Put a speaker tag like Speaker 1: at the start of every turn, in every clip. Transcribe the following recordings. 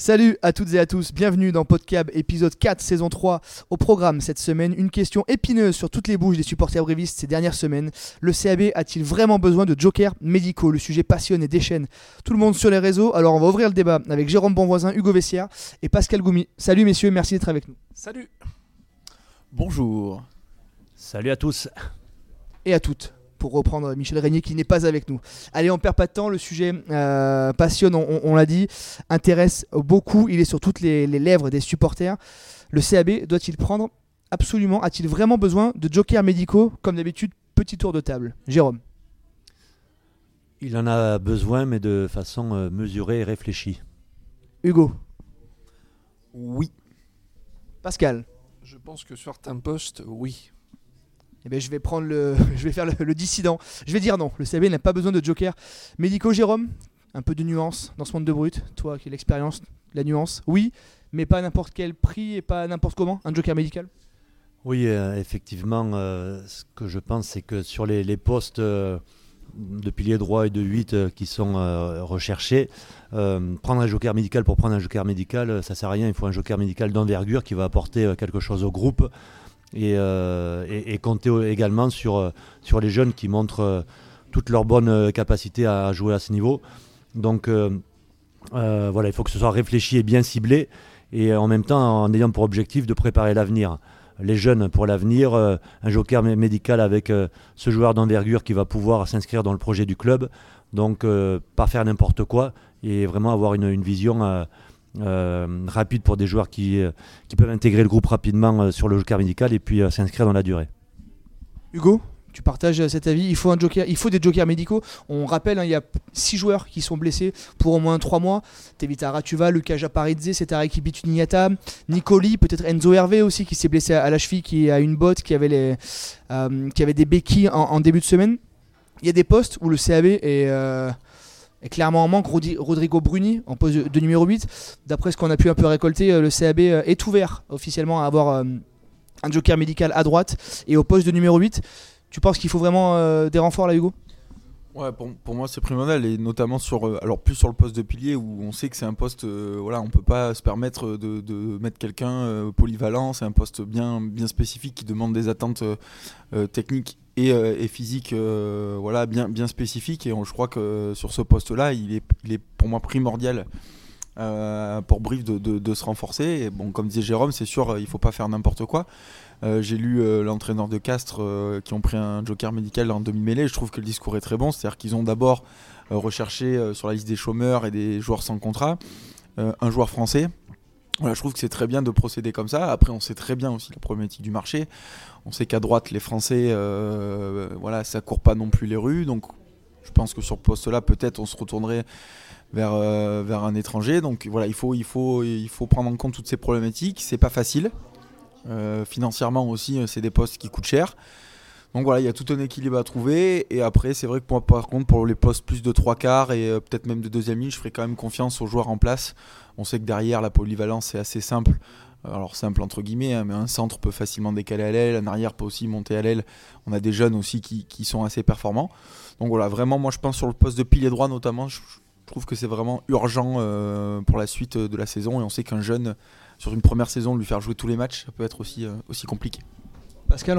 Speaker 1: Salut à toutes et à tous, bienvenue dans Podcab épisode 4 saison 3. Au programme cette semaine, une question épineuse sur toutes les bouches des supporters brévistes ces dernières semaines. Le CAB a-t-il vraiment besoin de jokers médicaux? Le sujet passionne et déchaîne tout le monde sur les réseaux, alors on va ouvrir le débat avec Jérôme Bonvoisin, Hugo Vessière et Pascal Goumi. Salut messieurs, merci d'être avec nous.
Speaker 2: Salut.
Speaker 3: Bonjour.
Speaker 4: Salut à tous.
Speaker 1: Et à toutes pour reprendre Michel Régnier qui n'est pas avec nous. Allez, on perd pas de temps, le sujet euh, passionne, on, l'a dit, intéresse beaucoup, il est sur toutes les, lèvres des supporters. Le CAB doit-il prendre absolument, a-t-il vraiment besoin de jokers médicaux Comme d'habitude, petit tour de table? Jérôme.
Speaker 4: Il en a besoin, mais de façon euh, mesurée et réfléchie.
Speaker 1: Hugo.
Speaker 2: Oui.
Speaker 1: Pascal.
Speaker 2: Je pense que sur un poste, oui.
Speaker 1: Eh ben, je vais prendre le, je vais faire le, dissident. Je vais dire non. Le CAB n'a pas besoin de joker. Médico Jérôme, un peu de nuance dans ce monde de brut. Toi qui as l'expérience, la nuance, oui, mais pas n'importe quel prix et pas n'importe comment. Un joker médical.
Speaker 4: Oui, euh, effectivement, euh, ce que je pense, c'est que sur les, postes euh, de pilier droit et de 8 qui sont recherchés, prendre un joker médical pour prendre un joker médical, ça sert à rien. Il faut un joker médical d'envergure qui va apporter quelque chose au groupe euh, et, compter également sur, euh, sur les jeunes qui montrent euh, toutes leurs bonnes capacités à jouer à ce niveau. Donc voilà, il faut que ce soit réfléchi et bien ciblé, et en même temps en ayant pour objectif de préparer l'avenir. Les jeunes pour l'avenir, un joker médical avec ce joueur d'envergure qui va pouvoir s'inscrire dans le projet du club, donc pas faire n'importe quoi, et vraiment avoir une, vision rapide pour des joueurs qui, euh, qui peuvent intégrer le groupe rapidement euh, sur le joker médical et puis s'inscrire dans la durée.
Speaker 1: Hugo tu partages cet avis Il faut un joker, il faut des jokers médicaux. On rappelle, hein, il y a 6 joueurs qui sont blessés pour au moins 3 mois. Tevita Ratuva, Lucas Japaridze, Setareki Bituniata, Nicoli, peut-être Enzo Hervé aussi qui s'est blessé à la cheville, qui a une botte, qui avait, les, qui avait des béquilles en, début de semaine. Il y a des postes où le CAB est, est clairement en manque. Rodrigo Bruni en poste de, numéro 8. D'après ce qu'on a pu un peu récolter, euh, le CAB euh, est ouvert officiellement à avoir euh, un joker médical à droite et au poste de numéro 8. Tu penses qu'il faut vraiment des renforts là, Hugo?
Speaker 3: Ouais, pour, pour moi c'est primordial et notamment sur alors plus sur le poste de pilier où on sait que c'est un poste voilà on peut pas se permettre de, de mettre quelqu'un polyvalent c'est un poste bien bien spécifique qui demande des attentes techniques euh, et, physique euh, voilà, bien, bien spécifique. Et je crois que sur ce poste-là, il est, il est pour moi primordial euh, pour Brive de, de, se renforcer. Et bon, comme disait Jérôme, c'est sûr, il faut pas faire n'importe quoi. J'ai lu l'entraîneur de Castres qui ont pris un joker médical en demi-mêlée. Je trouve que le discours est très bon. C'est-à-dire qu'ils ont d'abord recherché sur la liste des chômeurs et des joueurs sans contrat un joueur français voilà, je trouve que c'est très bien de procéder comme ça. Après, on sait très bien aussi la problématique du marché. On sait qu'à droite, les Français, euh, voilà, ça court pas non plus les rues. Donc, je pense que sur ce poste-là, peut-être, on se retournerait vers, euh, vers un étranger. Donc, voilà, il faut, il, faut, il faut prendre en compte toutes ces problématiques. C'est pas facile. Euh, financièrement aussi, c'est des postes qui coûtent cher. Donc voilà, il y a tout un équilibre à trouver. Et après, c'est vrai que moi, par contre, pour les postes plus de trois quarts et peut-être même de deuxième ligne, je ferai quand même confiance aux joueurs en place on sait que derrière, la polyvalence est assez simple. Alors simple entre guillemets, hein, mais un centre peut facilement décaler à l'aile, un arrière peut aussi monter à l'aile. On a des jeunes aussi qui, sont assez performants. Donc voilà, vraiment, moi je pense sur le poste de pilier droit notamment, trouve que c'est vraiment urgent euh, pour la suite de la saison. Et on sait qu'un jeune, sur une première saison, lui faire jouer tous les matchs, ça peut être aussi, euh, aussi compliqué.
Speaker 1: Pascal,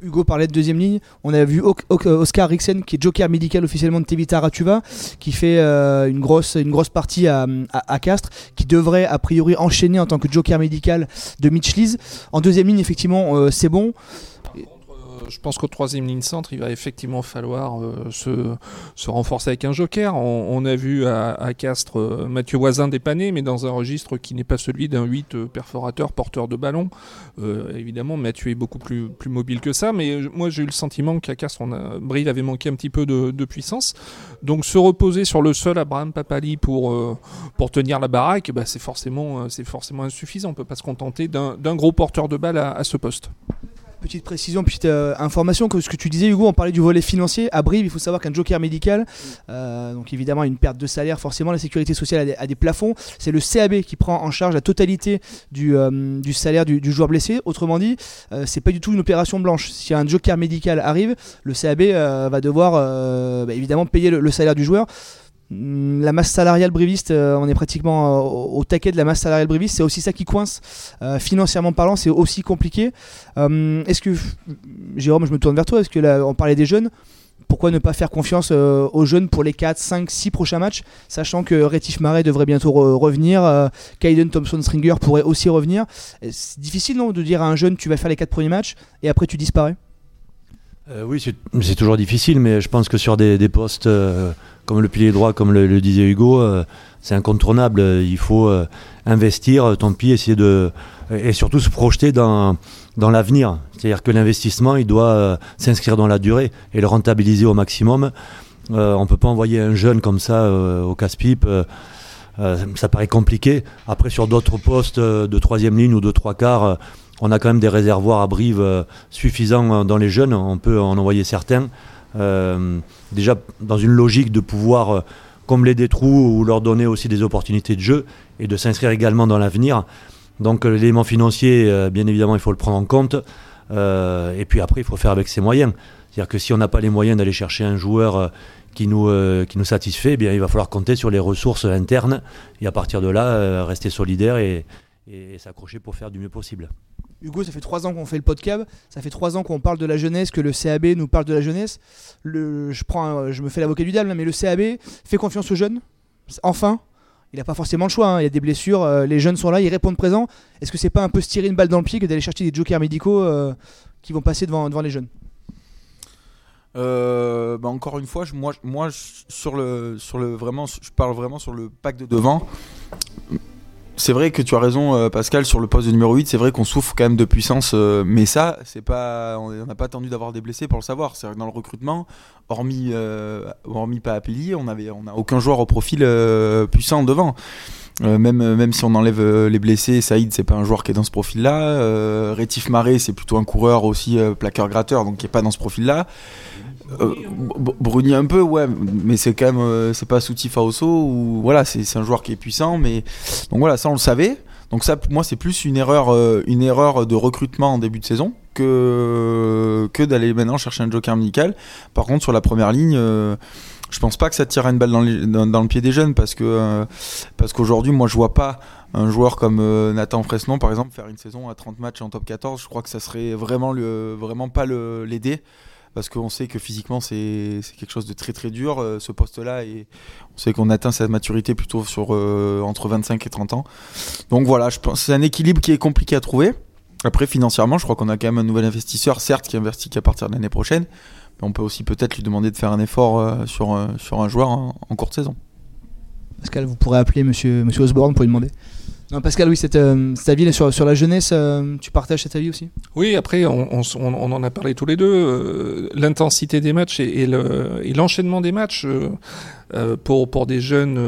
Speaker 1: Hugo parlait de deuxième ligne. On a vu Oscar Rixen, qui est joker médical officiellement de Tevita Ratuva, qui fait euh, une, grosse, une grosse partie à, à, Castres, qui devrait a priori enchaîner en tant que joker médical de Mitch Lees. En deuxième ligne, effectivement, euh, c'est bon
Speaker 2: je pense qu'au troisième ligne centre, il va effectivement falloir euh, se, renforcer avec un joker. On, a vu à, Castres euh, Mathieu Voisin dépanner, mais dans un registre qui n'est pas celui d'un 8 euh, perforateur porteur de ballon. évidemment, Mathieu est beaucoup plus, mobile que ça, mais moi j'ai eu le sentiment qu'à Castres, on avait manqué un petit peu de, puissance. Donc se reposer sur le seul Abraham Papali pour, tenir la baraque, bah, c'est forcément, forcément insuffisant. On ne peut pas se contenter d'un gros porteur de balle à ce poste.
Speaker 1: Petite précision, petite euh, information, que ce que tu disais Hugo, on parlait du volet financier. À Brive, il faut savoir qu'un joker médical, euh, donc évidemment une perte de salaire, forcément la sécurité sociale a des, plafonds. C'est le CAB qui prend en charge la totalité du, euh, du salaire du, joueur blessé. Autrement dit, c'est pas du tout une opération blanche. Si un joker médical arrive, le CAB va devoir bah, évidemment payer le, salaire du joueur Mm, la masse salariale briviste, euh, on est pratiquement au, taquet de la masse salariale briviste. C'est aussi ça qui coince. financièrement parlant, c'est aussi compliqué. Est-ce que, Jérôme, je me tourne vers toi, est-ce que on parlait des jeunes pourquoi ne pas faire confiance euh, aux jeunes pour les 4, 5, 6 prochains matchs, sachant que Rétif Marais devrait bientôt revenir, euh, Kaiden Thompson Stringer pourrait aussi revenir. C'est difficile non de dire à un jeune tu vas faire les 4 premiers matchs et après tu disparais?
Speaker 4: Euh, Oui, c'est toujours difficile, mais je pense que sur des, postes comme le pilier droit, comme le, disait Hugo, c'est incontournable. Il faut investir, tant pis, essayer de. et surtout se projeter dans dans l'avenir. C'est-à-dire que l'investissement, il doit euh, s'inscrire dans la durée et le rentabiliser au maximum. Euh, on ne peut pas envoyer un jeune comme ça euh, au casse-pipe. ça paraît compliqué. Après, sur d'autres postes de troisième ligne ou de trois quarts, on a quand même des réservoirs à Brive suffisants dans les jeunes. On peut en envoyer certains. Déjà, dans une logique de pouvoir combler des trous ou leur donner aussi des opportunités de jeu et de s'inscrire également dans l'avenir. Donc euh, l'élément financier, euh, bien évidemment, il faut le prendre en compte. Euh, et puis après, il faut faire avec ses moyens. C'est-à-dire que si on n'a pas les moyens d'aller chercher un joueur qui nous, qui nous satisfait, eh bien, il va falloir compter sur les ressources internes et à partir de là, rester solidaire et, s'accrocher pour faire du mieux possible.
Speaker 1: Hugo, ça fait trois ans qu'on fait le podcast, ça fait trois ans qu'on parle de la jeunesse, que le CAB nous parle de la jeunesse. Je, prends, je me fais l'avocat du diable, mais le CAB fait confiance aux jeunes, enfin, il n'a pas forcément le choix. Hein. Il y a des blessures, euh, les jeunes sont là, ils répondent présent. Est-ce que c'est pas un peu se tirer une balle dans le pied que d'aller chercher des jokers médicaux euh, qui vont passer devant, les jeunes?
Speaker 3: Euh, bah, encore une fois, moi, je parle vraiment sur le pack de devant c'est vrai que tu as raison, euh, Pascal, sur le poste de numéro 8. C'est vrai qu'on souffre quand même de puissance, euh, mais ça, c'est pas, on n'a pas attendu d'avoir des blessés pour le savoir. C'est dans le recrutement, hormis, euh, hormis pas Apéli, on avait, on aucun joueur au profil puissant devant. même, si on enlève les blessés, Saïd, c'est pas un joueur qui est dans ce profil-là. Rétif Marais, c'est plutôt un coureur aussi plaqueur-gratteur, donc qui est pas dans ce profil-là. Euh, Bruni un peu, ouais, mais c'est quand même, euh, c'est pas Souti Faoso ou voilà, c'est un joueur qui est puissant, mais donc voilà, ça on le savait. Donc ça, moi, c'est plus une erreur, euh, une erreur de recrutement en début de saison que que d'aller maintenant chercher un joker médical. Par contre, sur la première ligne. je pense pas que ça tire une balle dans, dans, le pied des jeunes parce que parce qu'aujourd'hui moi je vois pas un joueur comme Nathan Fresnon par exemple faire une saison à 30 matchs en top 14 je crois que ça serait vraiment le, vraiment pas l'aider parce qu'on sait que physiquement c'est quelque chose de très très dur euh, ce poste là et on sait qu'on atteint sa maturité plutôt sur euh, entre 25 et 30 ans. Donc voilà je pense c'est un équilibre qui est compliqué à trouver. Après financièrement je crois qu'on a quand même un nouvel investisseur certes qui investit qu'à partir de l'année prochaine mais on peut aussi peut-être lui demander de faire un effort euh, sur, sur un joueur en, en courte saison.
Speaker 1: Pascal vous pourrez appeler monsieur, monsieur Osborne pour lui demander non, Pascal, oui, cette, euh, avis sur, sur la jeunesse, euh, tu partages cet avis aussi?
Speaker 2: Oui, après, on, en a parlé tous les deux. Euh, l'intensité des matchs et, et l'enchaînement des matchs pour, pour des jeunes,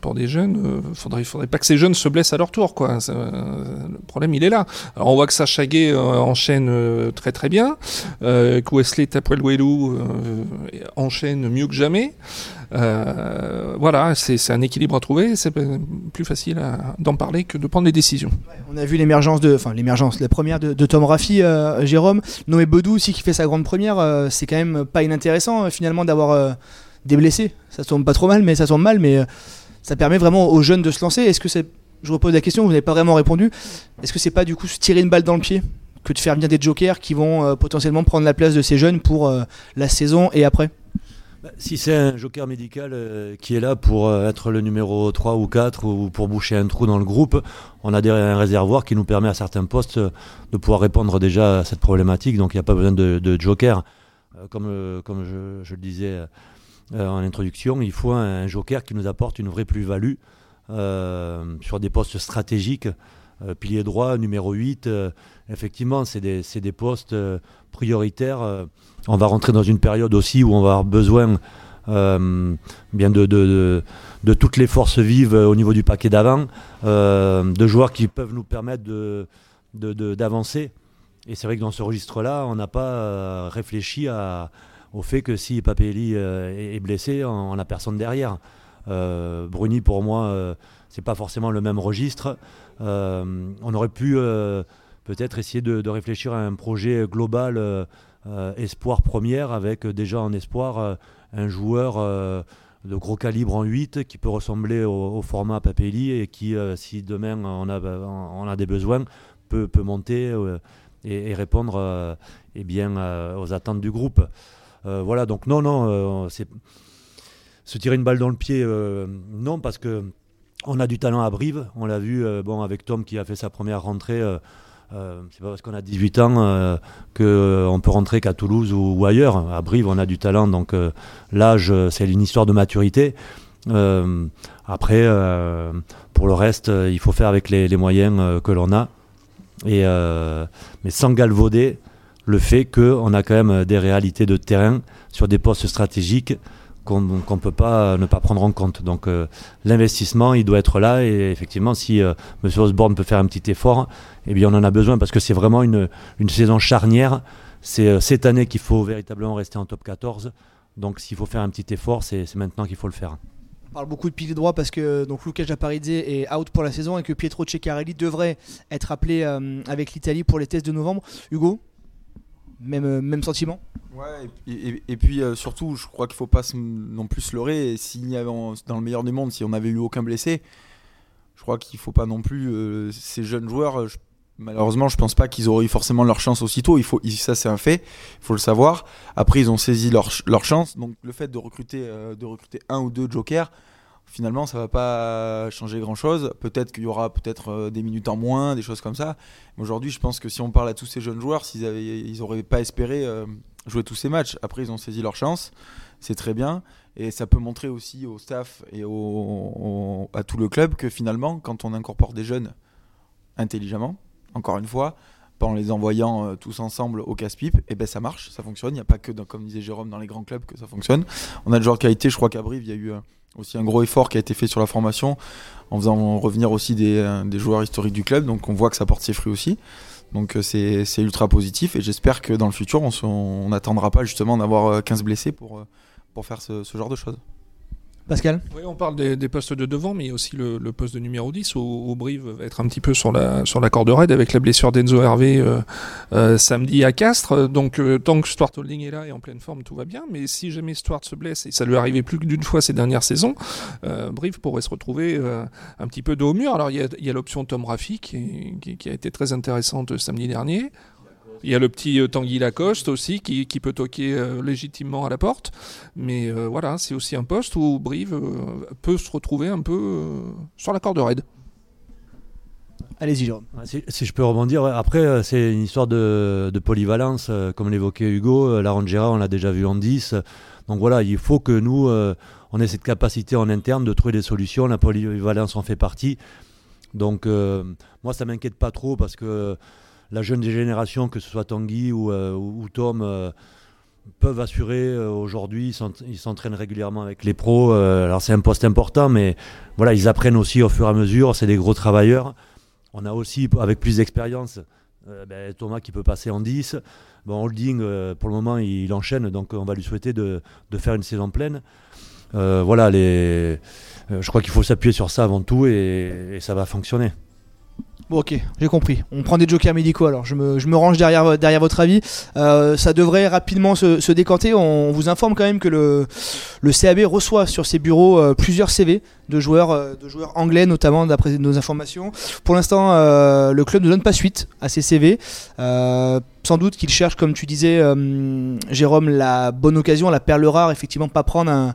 Speaker 2: pour des jeunes, faudrait, faudrait pas que ces jeunes se blessent à leur tour, quoi. le problème, il est là. On voit que Sacha Gay enchaîne très très bien, que Wesley Tapuelwelu enchaîne mieux que jamais. Euh, voilà, c'est un équilibre à trouver. C'est plus facile d'en parler que de prendre des décisions.
Speaker 1: on a vu l'émergence de, enfin l'émergence, la première de, Tom Raffi, euh, Jérôme, Noé Bodou aussi qui fait sa grande première. Euh, c'est quand même pas inintéressant finalement d'avoir des blessés. Ça tombe pas trop mal, mais ça tombe mal, mais ça permet vraiment aux jeunes de se lancer. Est-ce que c'est, je repose la question, vous n'avez pas vraiment répondu. Est-ce que c'est pas du coup se tirer une balle dans le pied que de faire bien des jokers qui vont potentiellement prendre la place de ces jeunes pour la saison et après?
Speaker 4: Bah, si c'est un joker médical euh, qui est là pour euh, être le numéro 3 ou 4 ou pour boucher un trou dans le groupe, on a un réservoir qui nous permet à certains postes euh, de pouvoir répondre déjà à cette problématique. Donc il n'y a pas besoin de, joker. comme comme je, le disais en introduction, il faut un, joker qui nous apporte une vraie plus-value sur des postes stratégiques. pilier droit, numéro 8, effectivement, c'est des, des, postes prioritaires on va rentrer dans une période aussi où on va avoir besoin euh, bien de, de, toutes les forces vives au niveau du paquet d'avant, euh, de joueurs qui peuvent nous permettre d'avancer. Et c'est vrai que dans ce registre-là, on n'a pas euh, réfléchi au fait que si Papelli est blessé, on n'a personne derrière. Bruni, pour moi, c'est pas forcément le même registre. on aurait pu peut-être essayer de, réfléchir à un projet global euh, espoir première avec déjà en espoir euh, un joueur euh, de gros calibre en 8 qui peut ressembler au, format Papelli et qui, si demain on a, des besoins, peut, peut monter et, répondre eh bien, aux attentes du groupe. Voilà, donc non, non, c'est se tirer une balle dans le pied, non, parce que on a du talent à Brive. On l'a vu bon, avec Tom qui a fait sa première rentrée. Euh, c'est pas parce qu'on a 18 ans euh, qu'on peut rentrer qu'à Toulouse ou, ailleurs. À Brive, on a du talent, donc euh, l'âge, c'est une histoire de maturité. après, pour le reste, il faut faire avec les, moyens que l'on a. Mais sans galvauder le fait qu'on a quand même des réalités de terrain sur des postes stratégiques qu'on ne peut pas ne pas prendre en compte. Donc l'investissement, il doit être là et effectivement, si M. Osborne peut faire un petit effort, eh bien on en a besoin parce que c'est vraiment une, une, saison charnière. C'est euh, cette année qu'il faut véritablement rester en top 14. Donc s'il faut faire un petit effort, c'est maintenant qu'il faut le faire.
Speaker 1: On parle beaucoup de pilier droit parce que donc Luca Japaridze est out pour la saison et que Pietro Ceccarelli devrait être appelé euh, avec l'Italie pour les tests de novembre. Hugo, même, euh, même sentiment
Speaker 3: et, puis surtout, je crois qu'il faut pas non plus se leurrer. S'il y avait, dans le meilleur des mondes, si on n'avait eu aucun blessé, je crois qu'il ne faut pas non plus. ces jeunes joueurs, Malheureusement, je pense pas qu'ils auraient eu forcément leur chance aussitôt. Il faut, ça c'est un fait, il faut le savoir. Après, ils ont saisi leur, leur chance. Donc, le fait de recruter, euh, de recruter un ou deux jokers, finalement, ça va pas changer grand chose. Peut-être qu'il y aura peut-être euh, des minutes en moins, des choses comme ça. Mais aujourd'hui, je pense que si on parle à tous ces jeunes joueurs, s'ils avaient, ils auraient pas espéré euh, jouer tous ces matchs. Après, ils ont saisi leur chance. C'est très bien. Et ça peut montrer aussi au staff et au, à tout le club que finalement, quand on incorpore des jeunes intelligemment, encore une fois, en les envoyant euh, tous ensemble au casse-pipe, et eh ben ça marche, ça fonctionne. Il n'y a pas que, comme disait Jérôme, dans les grands clubs que ça fonctionne. On a le genre de qualité, je crois qu'à Brive, il y a eu aussi un gros effort qui a été fait sur la formation, en faisant revenir aussi des, euh, joueurs historiques du club. Donc on voit que ça porte ses fruits aussi. Donc c'est ultra positif et j'espère que dans le futur, on n'attendra pas justement d'avoir 15 blessés pour, pour faire ce genre de choses.
Speaker 1: Pascal
Speaker 2: Oui, on parle des, postes de devant, mais y a aussi le, poste de numéro 10 où, Brive va être un petit peu sur la, sur la corde raide avec la blessure d'Enzo Hervé euh, euh, samedi à Castres. Donc, euh, tant que Stuart Holding est là et en pleine forme, tout va bien. Mais si jamais Stuart se blesse, et ça lui arrivait plus d'une fois ces dernières saisons, Brive pourrait se retrouver un petit peu dos au mur. Alors, il y a, l'option Tom Raffi qui, qui, a été très intéressante samedi dernier. Il y a le petit euh, Tanguy Lacoste aussi qui, peut toquer euh, légitimement à la porte. Mais euh, voilà, c'est aussi un poste où Brive peut se retrouver un peu sur la corde raide.
Speaker 1: Allez-y, Jérôme.
Speaker 4: Si, je peux rebondir, après, c'est une histoire de, polyvalence, comme l'évoquait Hugo. La Rangera, on l'a déjà vu en 10. Donc voilà, il faut que nous, on ait cette capacité en interne de trouver des solutions. La polyvalence en fait partie. Donc, moi, ça m'inquiète pas trop parce que la jeune génération, que ce soit Tanguy ou, euh, Tom, euh, peuvent assurer euh, aujourd'hui. Ils s'entraînent régulièrement avec les pros. alors c'est un poste important, mais voilà, ils apprennent aussi au fur et à mesure. C'est des gros travailleurs. On a aussi, avec plus d'expérience, ben, Thomas qui peut passer en 10. Bon, Holding, pour le moment, il, enchaîne, donc on va lui souhaiter de, faire une saison pleine. voilà, je crois qu'il faut s'appuyer sur ça avant tout et ça va fonctionner.
Speaker 1: Bon, ok, j'ai compris. On prend des jokers médicaux alors. Je me, je me range derrière, derrière votre avis. Euh, ça devrait rapidement se, se, décanter. On vous informe quand même que le, le CAB reçoit sur ses bureaux euh, plusieurs CV de joueurs, euh, de joueurs anglais, notamment d'après nos informations. Pour l'instant, le club ne donne pas suite à ces CV. Sans doute qu'il cherche, comme tu disais, Jérôme, la bonne occasion, la perle rare, effectivement, pas prendre un,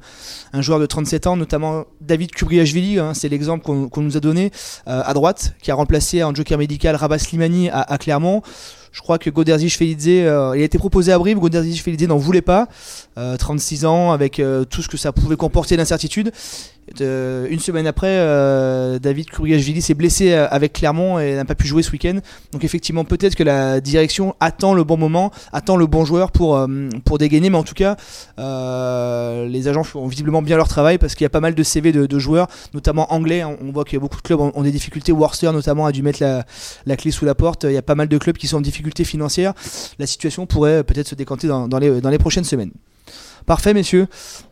Speaker 1: un joueur de 37 ans, notamment David Kubriashvili, hein, c'est l'exemple qu'on nous a donné à droite, qui a remplacé en joker médical Rabat Slimani à, Clermont. Je crois que Goderzij Felidze, euh, il a été proposé à Brive, Goderzij Felidze n'en voulait pas. 36 euh, ans, avec euh, tout ce que ça pouvait comporter d'incertitude. Euh, une semaine après, euh, David Kurgashvili s'est blessé euh, avec Clermont et n'a pas pu jouer ce week-end. Donc effectivement, peut-être que la direction attend le bon moment, attend le bon joueur pour, pour dégainer. Mais en tout cas, les agents font visiblement bien leur travail parce qu'il y a pas mal de CV de, joueurs, notamment anglais. On voit qu'il y a beaucoup de clubs ont, des difficultés. Worcester notamment a dû mettre la, clé sous la porte. Il y a pas mal de clubs qui sont en difficulté financière. La situation pourrait peut-être se décanter dans les prochaines semaines. Parfait, messieurs.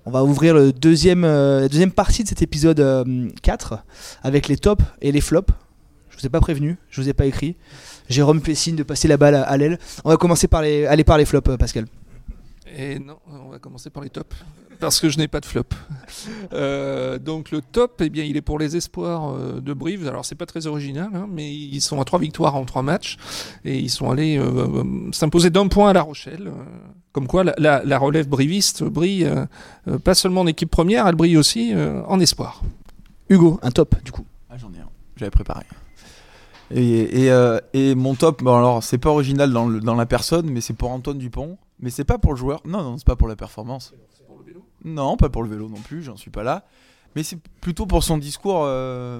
Speaker 1: On va ouvrir euh, la deuxième partie de cet épisode 4 euh, avec les tops et les flops. Je vous ai pas prévenu, je vous ai pas écrit. Jérôme fait signe de passer la balle à, l'aile. On va commencer par les, aller par les flops, euh, Pascal.
Speaker 2: Et non, on va commencer par les tops, parce que je n'ai pas de flop. Euh, donc le top, eh bien, il est pour les espoirs euh, de Brive. Alors c'est pas très original, hein, mais ils sont à trois victoires en trois matchs et ils sont allés euh, s'imposer d'un point à La Rochelle. Comme quoi, la, la, la relève briviste brille pas seulement en équipe première, elle brille aussi en espoir.
Speaker 1: Hugo, un top du coup.
Speaker 3: Ah, j'en ai un, j'avais préparé. Et, et, euh, et, mon top, bon alors c'est pas original dans, le, dans, la personne, mais c'est pour Antoine Dupont. Mais c'est pas pour le joueur. Non, non, c'est pas pour la performance.
Speaker 2: C'est pour le vélo
Speaker 3: Non, pas pour le vélo non plus, j'en suis pas là. Mais c'est plutôt pour son discours. Euh,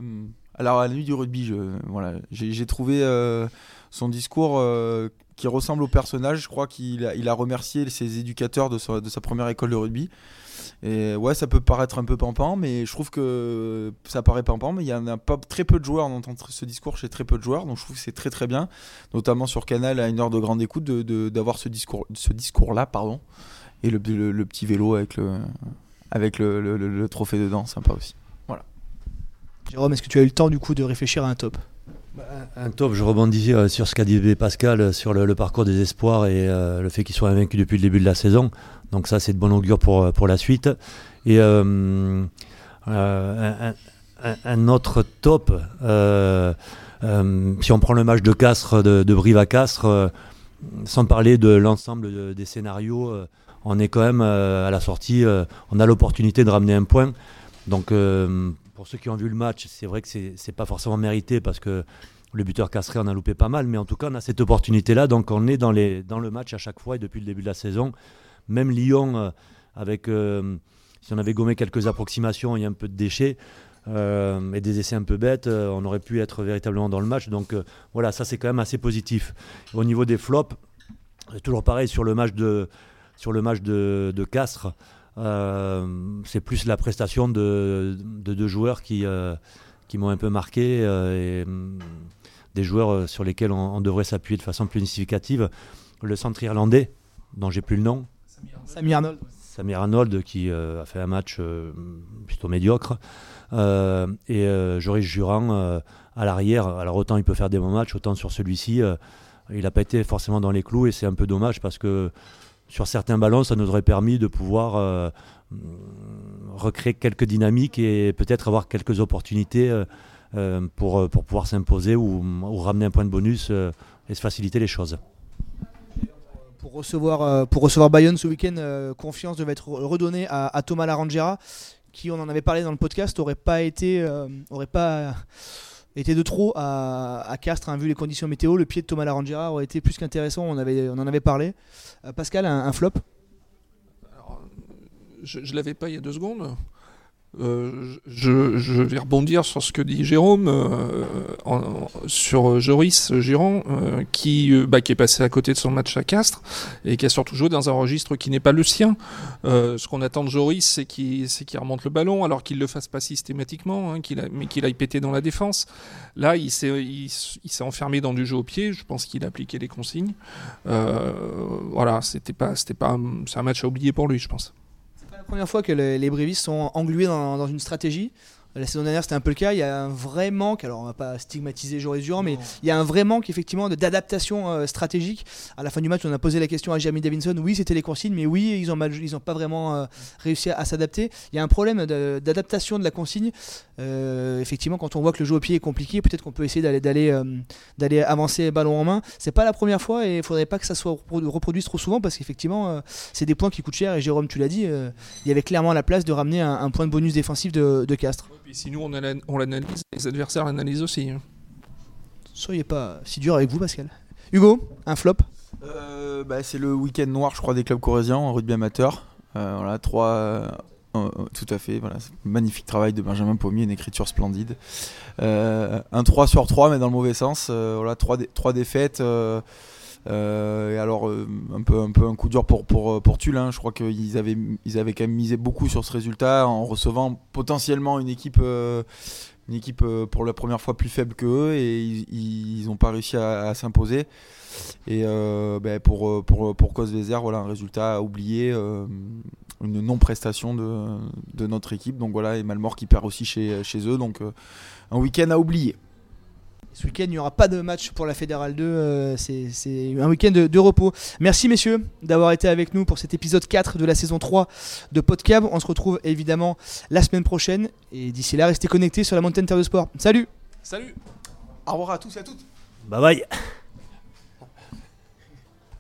Speaker 3: alors à la nuit du rugby, je, voilà, j'ai trouvé euh, son discours euh, qui ressemble au personnage. Je crois qu'il a, il a remercié ses éducateurs de sa, de sa première école de rugby. Et ouais, ça peut paraître un peu pampant, mais je trouve que ça paraît pampant, mais il y en a pas très peu de joueurs, on entend ce discours chez très peu de joueurs, donc je trouve que c'est très très bien, notamment sur Canal à une heure de grande écoute, d'avoir ce discours, pardon, et le, petit vélo avec le, avec le, le trophée dedans, sympa aussi. Voilà.
Speaker 1: Jérôme, est-ce que tu as eu le temps du coup de réfléchir à un top?
Speaker 4: Un top, je rebondis sur ce qu'a dit Pascal sur le, parcours des espoirs et euh, le fait qu'ils soient invaincus depuis le début de la saison. Donc ça, c'est de bon augure pour, pour la suite. Et euh, euh, un, un, autre top, si on prend le match de Castres, de, de Brive à Castres, sans parler de l'ensemble des scénarios, on est quand même à la sortie, on a l'opportunité de ramener un point. Donc pour ceux qui ont vu le match, c'est vrai que c'est pas forcément mérité parce que le buteur Castré en a loupé pas mal, mais en tout cas on a cette opportunité-là, donc on est dans, les, dans le match à chaque fois et depuis le début de la saison. Même Lyon, euh, avec euh, si on avait gommé quelques approximations, a un peu de déchets. Euh, et des essais un peu bêtes, on aurait pu être véritablement dans le match. Donc voilà, ça c'est quand même assez positif. Au niveau des flops, toujours pareil sur le match de, sur le match de, de Castres. Euh, c'est plus la prestation de, de deux joueurs qui, euh, qui m'ont un peu marqué euh, et mm, des joueurs sur lesquels on, on devrait s'appuyer de façon plus significative. Le centre irlandais, dont j'ai plus le nom.
Speaker 1: Samir Arnold.
Speaker 4: Samir Arnold qui a fait un match plutôt médiocre. et Joris Jurand à l'arrière. Alors autant il peut faire des bons matchs, autant sur celui-ci, il n'a pas été forcément dans les clous et c'est un peu dommage parce que sur certains ballons, ça nous aurait permis de pouvoir euh, recréer quelques dynamiques et peut-être avoir quelques opportunités euh, euh, pour, pour pouvoir s'imposer ou, ramener un point de bonus et se faciliter les choses.
Speaker 1: Pour recevoir, pour recevoir Bayonne ce week-end, confiance devait être redonnée à, Thomas Larangera, qui, on en avait parlé dans le podcast, aurait pas été, aurait pas était de trop à, Castres, hein, vu les conditions météo. Le pied de Thomas Larangera aurait été plus qu'intéressant, on, en avait parlé. Euh, Pascal, un, flop?
Speaker 2: Je ne l'avais pas il y a deux secondes. Euh, je, je, vais rebondir sur ce que dit Jérôme, euh, sur Joris Giron, euh, qui, bah, qui est passé à côté de son match à Castres et qui a surtout joué dans un registre qui n'est pas le sien. ce qu'on attend de Joris, c'est qu'il qu remonte le ballon, alors qu'il ne le fasse pas systématiquement, hein, a, mais qu'il aille péter dans la défense. Là, il s'est il, enfermé dans du jeu au pied. Je pense qu'il a appliqué les consignes. voilà, c'était pas, pas, c'est un match à oublier pour lui, je pense
Speaker 1: la première fois que les, brévistes sont englués dans, une stratégie. La saison dernière, c'était un peu le cas. Il y a un vrai manque, alors on va pas stigmatiser Joris Durand, mais il y a un vrai manque effectivement d'adaptation euh, stratégique. À la fin du match, on a posé la question à Jamie Davinson. Oui, c'était les consignes, mais oui, ils ont pas vraiment euh, réussi à, à s'adapter. Il y a un problème d'adaptation de, de, la consigne. Euh, effectivement, quand on voit que le jeu au pied est compliqué, peut-être qu'on peut essayer d'aller d'aller d'aller avancer ballon en main. C'est pas la première fois et il faudrait pas que ça soit reproduit trop souvent parce qu'effectivement, c'est des points qui coûtent cher. Et Jérôme, tu l'as dit, il y avait clairement la place de ramener un, un point de bonus défensif de, de Castres.
Speaker 2: Et si nous on l'analyse, les adversaires l'analysent aussi.
Speaker 1: Soyez pas si dur avec vous, Pascal. Hugo, un flop?
Speaker 3: Euh, bah, C'est le week-end noir, je crois, des clubs corésiens en rugby amateur. Euh, voilà, trois. Euh, tout à fait, voilà, magnifique travail de Benjamin Pommier, une écriture splendide. Euh, un 3 sur 3, mais dans le mauvais sens. voilà, 3, dé trois défaites. Et alors, un, peu, un peu un coup dur pour, pour, pour Tulle. Hein. Je crois qu'ils avaient, ils avaient quand même misé beaucoup sur ce résultat en recevant potentiellement une équipe une équipe pour la première fois plus faible que eux et ils n'ont pas réussi à, s'imposer. Et euh, ben pour, pour, pour cause voilà, un résultat à oublier, euh, une non-prestation de, de, notre équipe. Donc voilà, et Malmort qui perd aussi chez, chez eux. Donc euh, un week-end à oublier.
Speaker 1: Ce week-end, il n'y aura pas de match pour la Fédérale 2. euh, c'est un week-end de, de repos. Merci, messieurs, d'avoir été avec nous pour cet épisode 4 de la saison 3 de Podcab. On se retrouve évidemment la semaine prochaine. Et d'ici là, restez connectés sur la Mountain Terre de Sport. Salut
Speaker 2: Salut
Speaker 3: Au revoir à tous et à toutes.
Speaker 4: Bye bye